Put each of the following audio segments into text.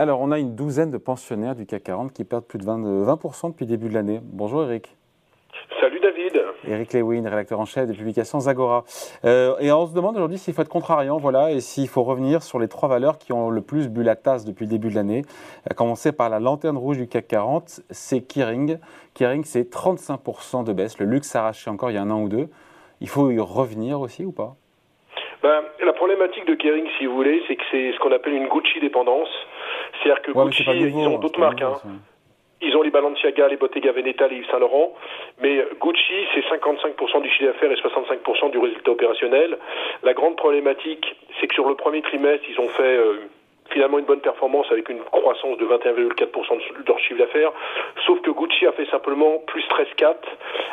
Alors, on a une douzaine de pensionnaires du CAC 40 qui perdent plus de 20, 20% depuis le début de l'année. Bonjour Eric. Salut David. Eric Lewin, rédacteur en chef des publications Zagora. Euh, et on se demande aujourd'hui s'il faut être contrariant, voilà, et s'il faut revenir sur les trois valeurs qui ont le plus bu la tasse depuis le début de l'année. À commencer par la lanterne rouge du CAC 40, c'est Kering. Kering, c'est 35% de baisse. Le luxe arraché encore il y a un an ou deux. Il faut y revenir aussi ou pas? Ben, La problématique de Kering, si vous voulez, c'est que c'est ce qu'on appelle une Gucci dépendance. C'est-à-dire que Gucci, ils ont d'autres marques. Hein. Ils ont les Balenciaga, les Bottega Veneta, les Yves Saint Laurent, mais Gucci, c'est 55% du chiffre d'affaires et 65% du résultat opérationnel. La grande problématique, c'est que sur le premier trimestre, ils ont fait euh, finalement une bonne performance avec une croissance de 21,4% de leur chiffre d'affaires. Sauf que Gucci a fait simplement plus 13,4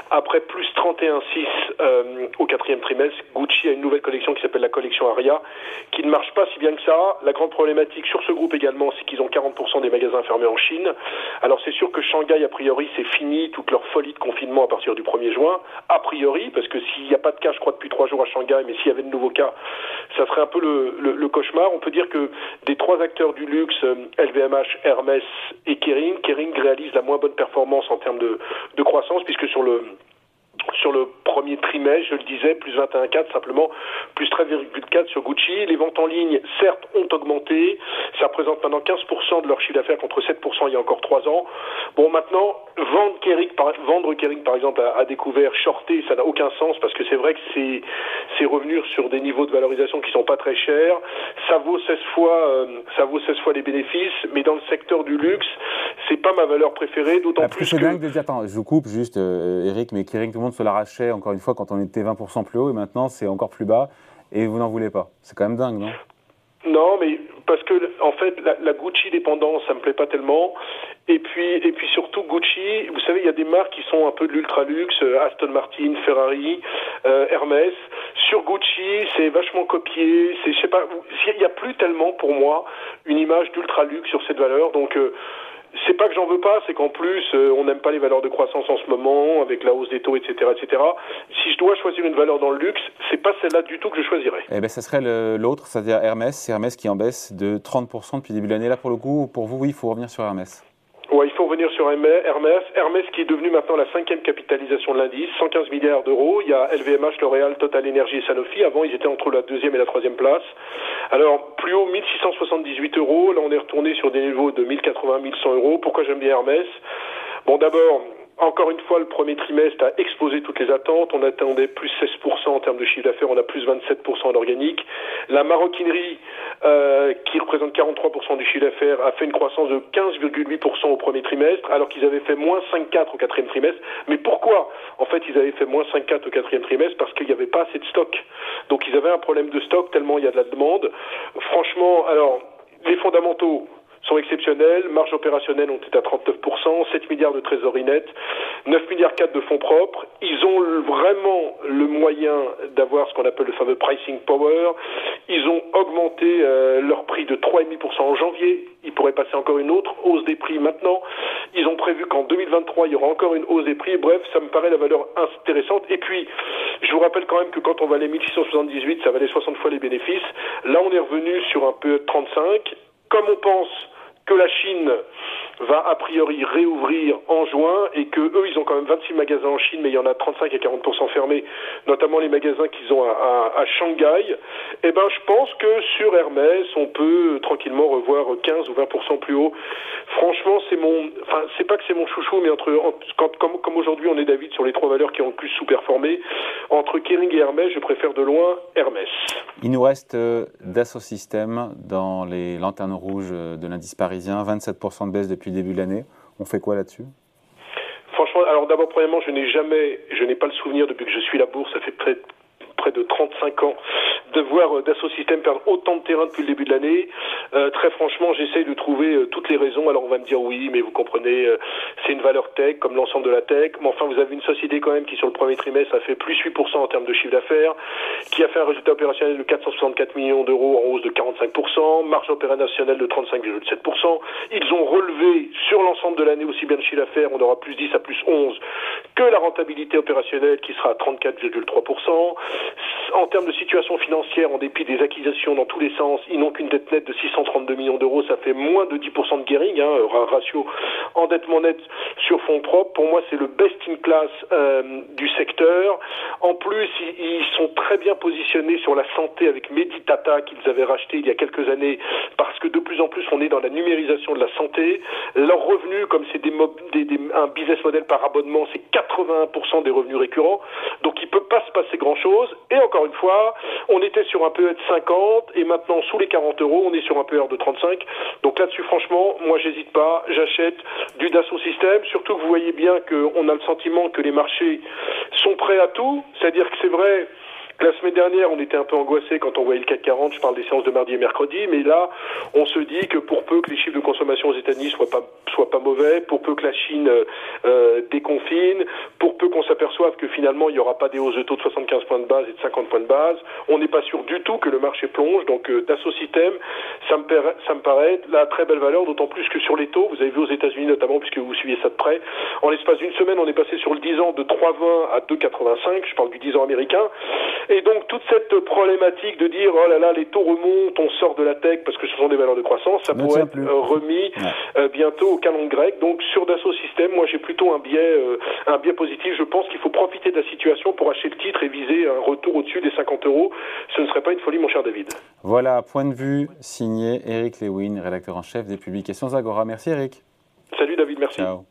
après plus 31,6 euh, au quatrième trimestre. Gucci a une nouvelle collection qui s'appelle la collection Aria qui ne marche pas si bien que ça. La grande problématique sur ce groupe également, c'est qu'ils ont 40% des magasins fermés en Chine. Alors c'est sûr que Shanghai, a priori, c'est fini toute leur folie de confinement à partir du 1er juin. A priori, parce que s'il n'y a pas de cas, je crois, depuis trois jours à Shanghai, mais s'il y avait de nouveaux cas, ça serait un peu le, le, cauchemar. On peut dire que des trois acteurs du luxe, LVMH, euh, Hermès et Kering. Kering réalise la moins bonne performance en termes de, de croissance, puisque sur le sur le premier trimestre, je le disais, plus 21,4, simplement plus 13,4 sur Gucci. Les ventes en ligne, certes, ont augmenté. Ça représente maintenant 15% de leur chiffre d'affaires contre 7% il y a encore 3 ans. Bon, maintenant, vendre Kering, par, vendre Kering, par exemple, à, découvert, shorter, ça n'a aucun sens parce que c'est vrai que c'est, c'est revenir sur des niveaux de valorisation qui sont pas très chers. Ça vaut 16 fois, euh, ça vaut 16 fois les bénéfices, mais dans le secteur du luxe, c'est pas ma valeur préférée, d'autant plus, que... dingue de dire, attends, je vous coupe juste, euh, Eric, mais Kering, tout le monde se l'arrachait, encore une fois, quand on était 20% plus haut, et maintenant c'est encore plus bas, et vous n'en voulez pas. C'est quand même dingue, non? Non, mais parce que en fait, la, Gucci dépendance, ça me plaît pas tellement. Et puis, et puis surtout Gucci, vous savez, il y a des marques qui sont un peu de l'ultra luxe, euh, Aston Martin, Ferrari, euh, Hermès. Sur Gucci, c'est vachement copié. C'est, je sais pas, il y a plus tellement pour moi une image d'ultra luxe sur cette valeur. Donc euh, c'est pas que j'en veux pas, c'est qu'en plus, euh, on n'aime pas les valeurs de croissance en ce moment, avec la hausse des taux, etc., etc. Si je dois choisir une valeur dans le luxe, c'est pas celle-là du tout que je choisirais. Eh ben, ça serait l'autre, c'est-à-dire Hermès. C'est Hermès qui en baisse de 30% depuis le début de l'année. Là, pour le coup, pour vous, oui, il faut revenir sur Hermès. Ouais, il faut revenir sur Hermès. Hermès qui est devenu maintenant la cinquième capitalisation de l'indice, 115 milliards d'euros. Il y a LVMH, L'Oréal, Total Energy et Sanofi. Avant, ils étaient entre la deuxième et la troisième place. Alors, plus haut, 1678 euros. Là, on est retourné sur des niveaux de 1080, 1100 euros. Pourquoi j'aime bien Hermès? Bon, d'abord, encore une fois, le premier trimestre a explosé toutes les attentes. On attendait plus 16% en termes de chiffre d'affaires, on a plus 27% en organique. La maroquinerie, euh, qui représente 43% du chiffre d'affaires, a fait une croissance de 15,8% au premier trimestre, alors qu'ils avaient fait moins 5,4 au quatrième trimestre. Mais pourquoi? En fait, ils avaient fait moins 5,4 au quatrième trimestre parce qu'il n'y avait pas assez de stock. Donc, ils avaient un problème de stock tellement il y a de la demande. Franchement, alors, les fondamentaux, sont exceptionnels. Marge opérationnelle ont été à 39%, 7 milliards de trésorerie nette, 9 milliards 4 de fonds propres. Ils ont vraiment le moyen d'avoir ce qu'on appelle le fameux pricing power. Ils ont augmenté euh, leur prix de 3,5% en janvier. Ils pourraient passer encore une autre hausse des prix maintenant. Ils ont prévu qu'en 2023, il y aura encore une hausse des prix. Bref, ça me paraît la valeur intéressante. Et puis, je vous rappelle quand même que quand on valait 1678, ça valait 60 fois les bénéfices. Là, on est revenu sur un peu 35. Comme on pense que la Chine va a priori réouvrir en juin et que eux ils ont quand même 26 magasins en Chine mais il y en a 35 à 40% fermés notamment les magasins qu'ils ont à, à, Shanghai eh ben je pense que sur Hermès on peut tranquillement revoir 15 ou 20% plus haut. Franchement c'est mon enfin c'est pas que c'est mon chouchou mais entre quand, comme, comme aujourd'hui on est David sur les trois valeurs qui ont le plus sous-performé entre Kering et Hermès je préfère de loin Hermès. Il nous reste euh, Dassault Systèmes dans les lanternes rouges de l'indice parisien 27 de baisse depuis le début de l'année. On fait quoi là-dessus? Franchement, alors d'abord, premièrement, je n'ai jamais, je n'ai pas le souvenir depuis que je suis la bourse, ça fait près, près de 35 ans, de voir euh, Dassault Systèmes perdre autant de terrain depuis le début de l'année. Euh, très franchement, j'essaye de trouver euh, toutes les raisons. Alors on va me dire oui, mais vous comprenez, c'est une valeur tech comme l'ensemble de la tech. Mais enfin, vous avez une société quand même qui sur le premier trimestre a fait plus 8% en termes de chiffre d'affaires, qui a fait un résultat opérationnel de 464 millions d'euros en hausse de 45%, marge opérationnelle de 35,7%. Ils ont relevé sur l'ensemble de l'année aussi bien de chiffre d'affaires, on aura plus 10 à plus 11, que la rentabilité opérationnelle qui sera à 34,3%. En termes de situation financière, en dépit des acquisitions dans tous les sens, ils n'ont qu'une dette nette de 632 millions d'euros. Ça fait moins de 10% de gearing, hein, ratio endettement net sur fonds propres. Pour moi, c'est le best in class euh, du secteur. En plus, ils, sont très bien positionnés sur la santé avec Meditata qu'ils avaient racheté il y a quelques années parce que de plus en plus on est dans la numérisation de la santé. Leurs revenus, comme c'est des, des, un business model par abonnement, c'est 81% des revenus récurrents. Donc il peut pas se passer grand chose. Et encore une fois, on était sur un PE de 50 et maintenant sous les 40 euros, on est sur un PE de 35. Donc là-dessus, franchement, moi j'hésite pas, j'achète du Dassault Systèmes. Surtout que vous voyez bien qu'on a le sentiment que les marchés sont prêts à tout. C'est-à-dire que c'est vrai, la semaine dernière, on était un peu angoissé quand on voyait le CAC 40. Je parle des séances de mardi et mercredi, mais là, on se dit que pour peu que les chiffres de consommation aux États-Unis soient pas soient pas mauvais, pour peu que la Chine euh, déconfine, pour qu'on s'aperçoive que finalement il n'y aura pas des hausses de taux de 75 points de base et de 50 points de base, on n'est pas sûr du tout que le marché plonge. Donc euh, Dassault Systèmes, ça me, paraît, ça me paraît la très belle valeur, d'autant plus que sur les taux, vous avez vu aux États-Unis notamment, puisque vous suivez ça de près, en l'espace d'une semaine, on est passé sur le 10 ans de 3,20 à 2,85. Je parle du 10 ans américain. Et donc toute cette problématique de dire oh là là les taux remontent, on sort de la tech parce que ce sont des valeurs de croissance, ça pourrait être euh, remis euh, bientôt au calendrier grec. Donc sur Dassault Systèmes, moi j'ai plutôt un biais euh, un biais positif. Je pense qu'il faut profiter de la situation pour acheter le titre et viser un retour au-dessus des 50 euros. Ce ne serait pas une folie, mon cher David. Voilà, point de vue signé Eric Lewin, rédacteur en chef des publications Agora. Merci Eric. Salut David, merci. Ciao.